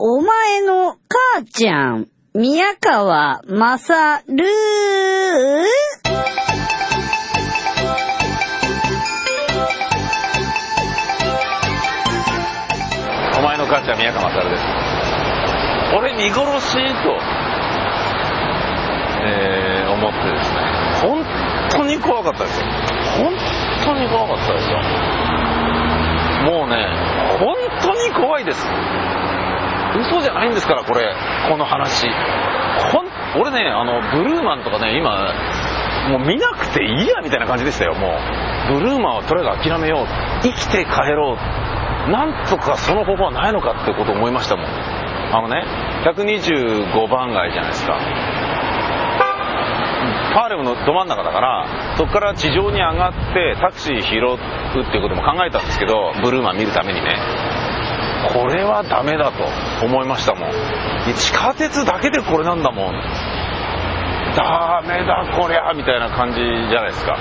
お前の母ちゃん、宮川まさるお前の母ちゃん宮川勝です。俺見殺しと、えー思ってですね。本当に怖かったですよ。本当に怖かったですよ。もうね本当に怖いです。嘘じゃないんですからこれ。この話。ほん俺ねあのブルーマンとかね今もう見なくていいやみたいな感じでしたよもう。ブルーマンはとりあえず諦めよう。生きて帰ろう。なんとかその方法はないのかってことを思いましたもん。あのね125番街じゃないですか。パーレムのど真ん中だからそこから地上に上がってタクシー拾うっていうことも考えたんですけどブルーマン見るためにね。これはダメだと思いましたもん。地下鉄だけでこれなんだもん。ダメだこりゃみたいな感じじゃないですか。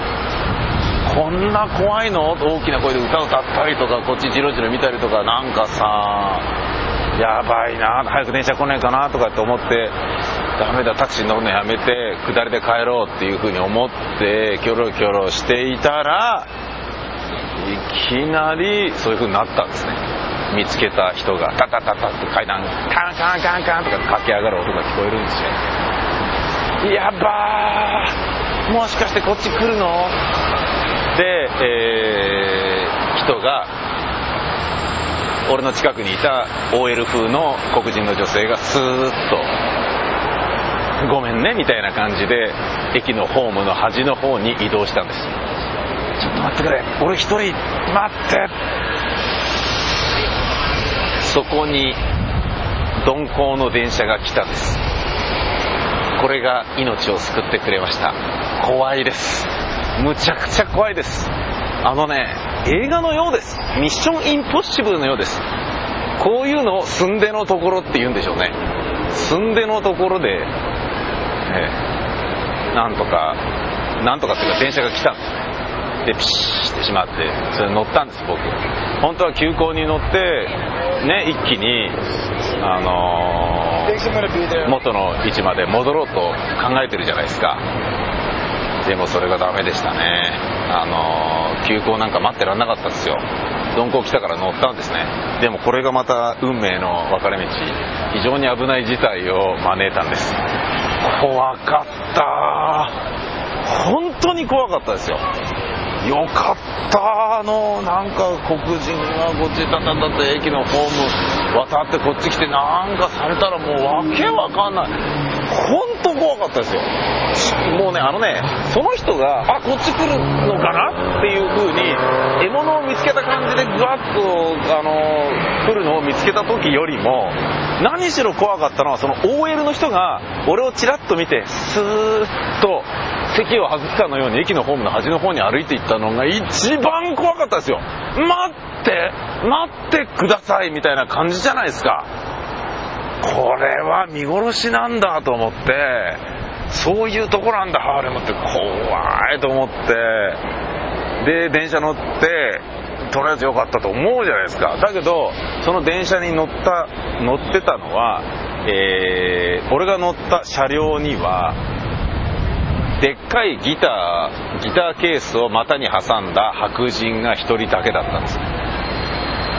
こんな怖いの？大きな声で歌歌ったりとかこっちジロジロ見たりとかなんかさやばいな早く電車来ねえかなとかって思ってダメだタクシー乗るのやめて下りで帰ろうっていうふうに思ってキョロキョロしていたらいきなりそういうふうになったんですね。見つけた人がタタタタって階段カンカンカンカンとか駆け上がる音が聞こえるんですよ。やばー。もしかしてこっち来るの？で、えー人が俺の近くにいた OL 風の黒人の女性がスーッとごめんねみたいな感じで駅のホームの端の方に移動したんです。ちょっと待ってくれ。俺一人待って。そこに鈍行の電車が来たんです。これが命を救ってくれました。怖いです。むちゃくちゃ怖いです。あのね映画のようです。ミッションインポッシブルのようです。こういうのを寸出のところって言うんでしょうね。寸出のところで、ええなんとかなんとかっていうか電車が来たんですねでピシーってしまってそれ乗ったんです僕。本当は急行に乗ってね一気にあのー元の位置まで戻ろうと考えてるじゃないですか。でもそれがダメでしたね。あのー急行なんか待ってらんなかったですよ。鈍行来たから乗ったんですね。でもこれがまた運命の分かれ道。非常に危ない事態を招いたんです。怖かった。本当に怖かったですよよかった。あのなんか黒人がこっちだったんだって駅のホーム渡ってこっち来てなんかされたらもうわけわかんない。本怖かったですよ。もうねあのねその人があこっち来るのかな？っていう風に獲物を見つけた感じでぐわっとあの来るのを見つけた時よりも何しろ怖かったのはその OL の人が俺をチラッと見てスーッと席を外すかのように駅のホームの端の方に歩いていったのが一番怖かったですよ。待って待ってくださいみたいな感じじゃないですか。これは見殺しなんだと思ってそういうとこなんだハーレムって。怖いと思って。で電車乗ってとりあえず良かったと思うじゃないですか。だけどその電車に乗った乗ってたのは、えー俺が乗った車両にはでっかいギターギターケースを股に挟んだ白人が1人だけだったんです。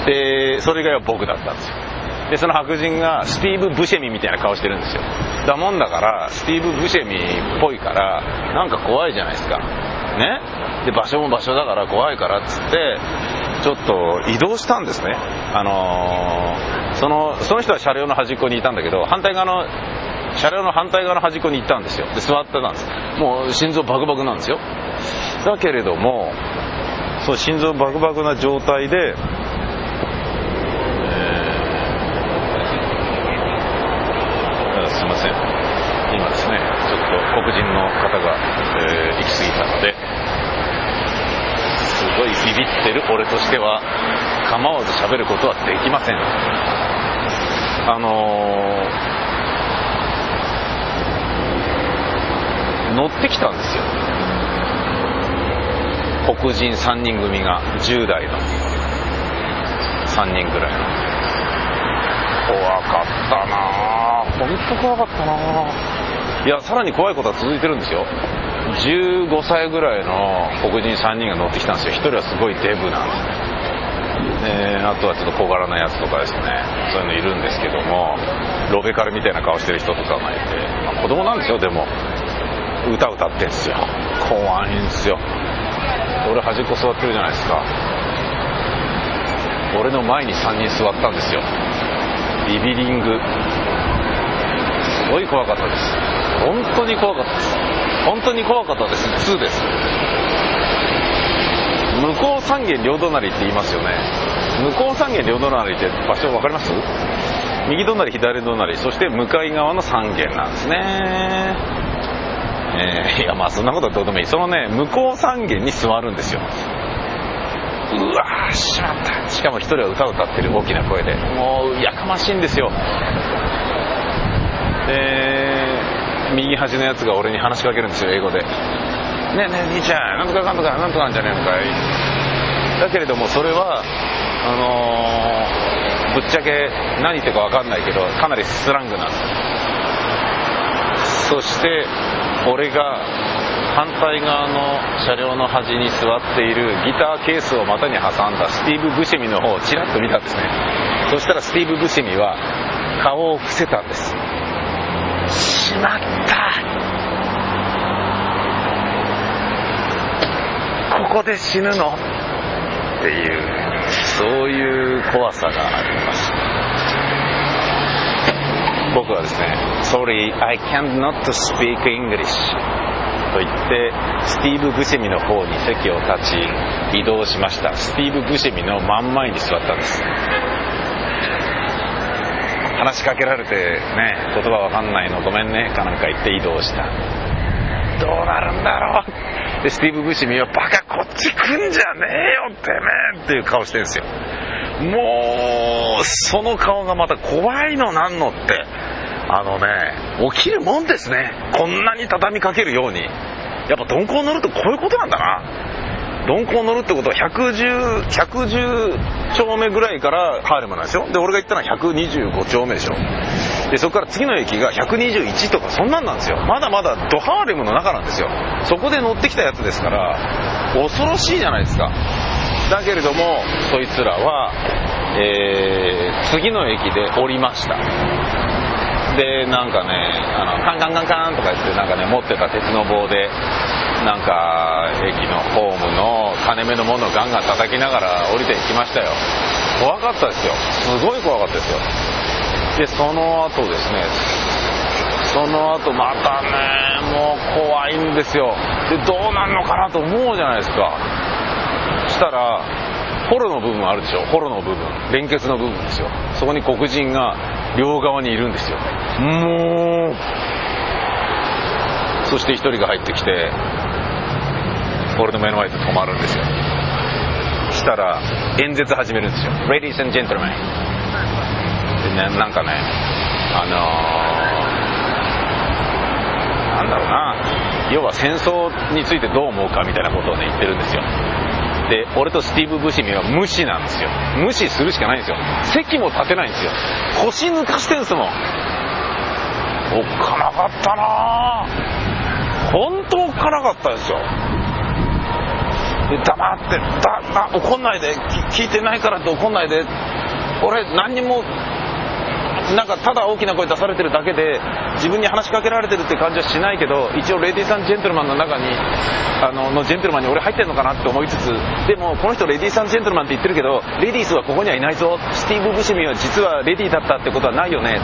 でそれ以外は僕だったんですよ。でその白人がスティーブ・ブシェミみたいな顔してるんですよ。だもんだからスティーブ・ブシェミっぽいからなんか怖いじゃないですか。ね？で場所も場所だから怖いからっつってちょっと移動したんですね。あのーそのその人は車両の端っこにいたんだけど反対側の車両の反対側の端っこに行ったんですよ。で座ってたんです。もう心臓バクバクなんですよ。だけれどもそう心臓バクバクな状態で、えーすいません今ですねちょっと黒人の方が、えー行き過ぎたのですごいビビってる。俺としては構わず喋ることはできません。あのー乗ってきたんですよ。黒人3人組が10代の。3人ぐらいの。怖かったな本当怖かったないやさらに怖いことは続いてるんですよ。15歳ぐらいの黒人3人が乗ってきたんですよ。1人はすごいデブなんですね。え、あとはちょっと小柄なやつとかですね。そういうのいるんですけどもロベカルみたいな顔してる人とかがいて、まあ、子供なんですよでも。歌歌ってんすよ。怖いんすよ。俺端っこ座ってるじゃないですか。俺の前に3人座ったんですよ。リビリング。すごい怖かったです。本当に怖かったです。本当に怖かったです2です。向こう三軒両隣って言いますよね。向こう三軒両隣って場所分かります？右隣左隣そして向かい側の三軒なんですね。えー、いやまあそんなことはどうでもいい。そのね向こう三軒に座るんですよ。うわーしまった。しかも一人は歌を歌ってる大きな声で。もうやかましいんですよ。で右端のやつが俺に話しかけるんですよ英語で。ねえねえ兄ちゃん。なんとかかんとかなんとかなんじゃねえのかい。だけれどもそれはあのー、ぶっちゃけ何言ってるか分かんないけどかなりスラングなんです。そして俺が反対側の車両の端に座っているギターケースを股に挟んだスティーブ・ブシェミの方をちらっと見たんですね。そしたらスティーブ・ブシェミは顔を伏せたんです。しまった。ここで死ぬの？っていうそういう怖さがあります。僕はですね「Sorry, I cannot speak English」と言ってスティーブ・ブシェミの方に席を立ち移動しました。スティーブ・ブシェミの真ん前に座ったんです。話しかけられてね言葉わかんないのごめんねかなんか言って移動した。どうなるんだろう。でスティーブ・ブシミはバカこっち来んじゃねえよてめえ。っていう顔してるんですよ。もうその顔がまた怖いのなんのって。あのね起きるもんですね。こんなに畳みかけるように。やっぱ鈍行乗るとこういうことなんだな。鈍行乗るってことは110、110丁目ぐらいからハーレムなんでしょで、俺が行ったのは125丁目でしょで、そこから次の駅が121とかそんなんなんですよ。まだまだドハーレムの中なんですよ。そこで乗ってきたやつですから、恐ろしいじゃないですか。だけれども、そいつらは、えー、次の駅で降りました。で、なんかね、あの、カンカンカンカンとか言って、なんかね、持ってた鉄の棒で、なんか駅のホームの金目のものをガンガン叩きながら降りていきましたよ。怖かったですよ。すごい怖かったですよ。でその後ですね。その後またねもう怖いんですよ。でどうなんのかなと思うじゃないですか。したらホロの部分あるでしょ。ホロの部分。連結の部分ですよ。そこに黒人が両側にいるんですよ。もうそして1人が入ってきて俺の目の前で止まるんですよ。したら演説始めるんですよ「Ladies and Gentlemen」でねなんかねあのー、なんだろうな。要は戦争についてどう思うかみたいなことをね言ってるんですよ。で俺とスティーブ・ブシミは無視なんですよ。無視するしかないんですよ。席も立てないんですよ。腰抜かしてんすもん。おっかなかったな本当おっかなかったですよ黙ってだだ怒んないで聞いてないからって怒んないで俺何にもなんかただ大きな声出されてるだけで自分に話しかけられてるって感じはしないけど一応レディーさんジェントルマンの中にあののジェントルマンに俺入ってんのかなって思いつつでもこの人レディーさんジェントルマンって言ってるけどレディースはここにはいないぞ。スティーブ・ブシミは実はレディーだったってことはないよね。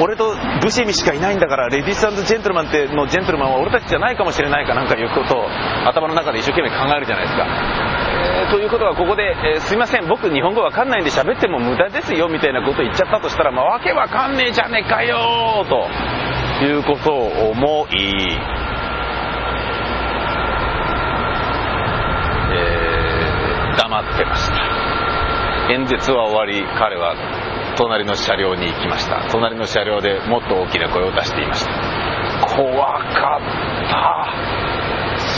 俺とブシミしかいないんだからレディースジェントルマンってのジェントルマンは俺たちじゃないかもしれないかなんかいうことを頭の中で一生懸命考えるじゃないですか。ということはここで、えー、すいません。僕日本語わかんないんで喋っても無駄ですよみたいなこと言っちゃったとしたら、まあ、わけわかんねえじゃねえかよということを思い、えー、黙ってました。演説は終わり彼は隣の車両に行きました。隣の車両でもっと大きな声を出していました。怖か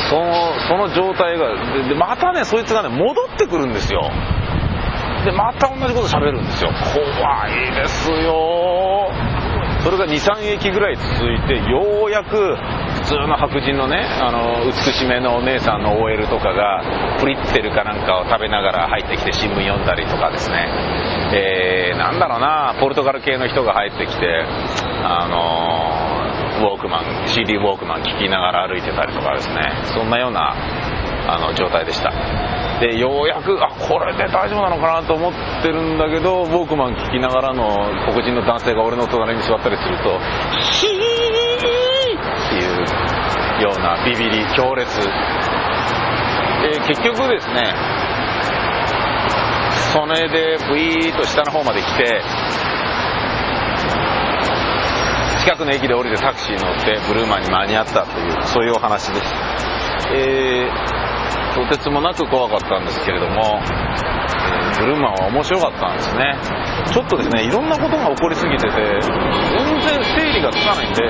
そのその状態がでまたねそいつがね戻ってくるんですよ。でまた同じこと喋るんですよ。怖いですよ。それが23駅ぐらい続いてようやく普通の白人のねあの美しめのお姉さんの OL とかがプリッツェルかなんかを食べながら入ってきて新聞読んだりとかですね。えー、なんだろうなポルトガル系の人が入ってきてあのウォークマン CD ウォークマン聴きながら歩いてたりとかですね。そんなようなあの状態でした。でようやくあこれで大丈夫なのかなと思ってるんだけどウォークマン聴きながらの黒人の男性が俺の隣に座ったりするとヒーっていうようなビビり強烈。で結局ですねそれでブイーッと下の方まで来て近くの駅で降りてタクシー乗ってブルーマンに間に合ったというそういうお話ですえー、とてつもなく怖かったんですけれども、えブルーマンは面白かったんですね。ちょっとですねいろんなことが起こりすぎてて全然整理がつかないんで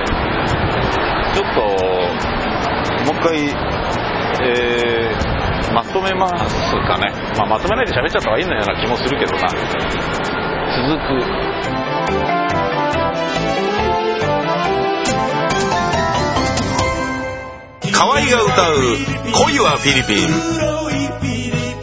ちょっともう一回えーまとめますかね、まあ、まとめないで喋っちゃった方がいいのような気もするけどな続く。が歌う「恋はフィリピン」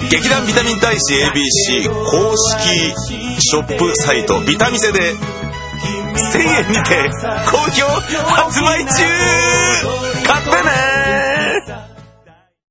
劇団ビタミン大使 ABC 公式ショップサイトビタミセで1000円にて好評発売中。買ってね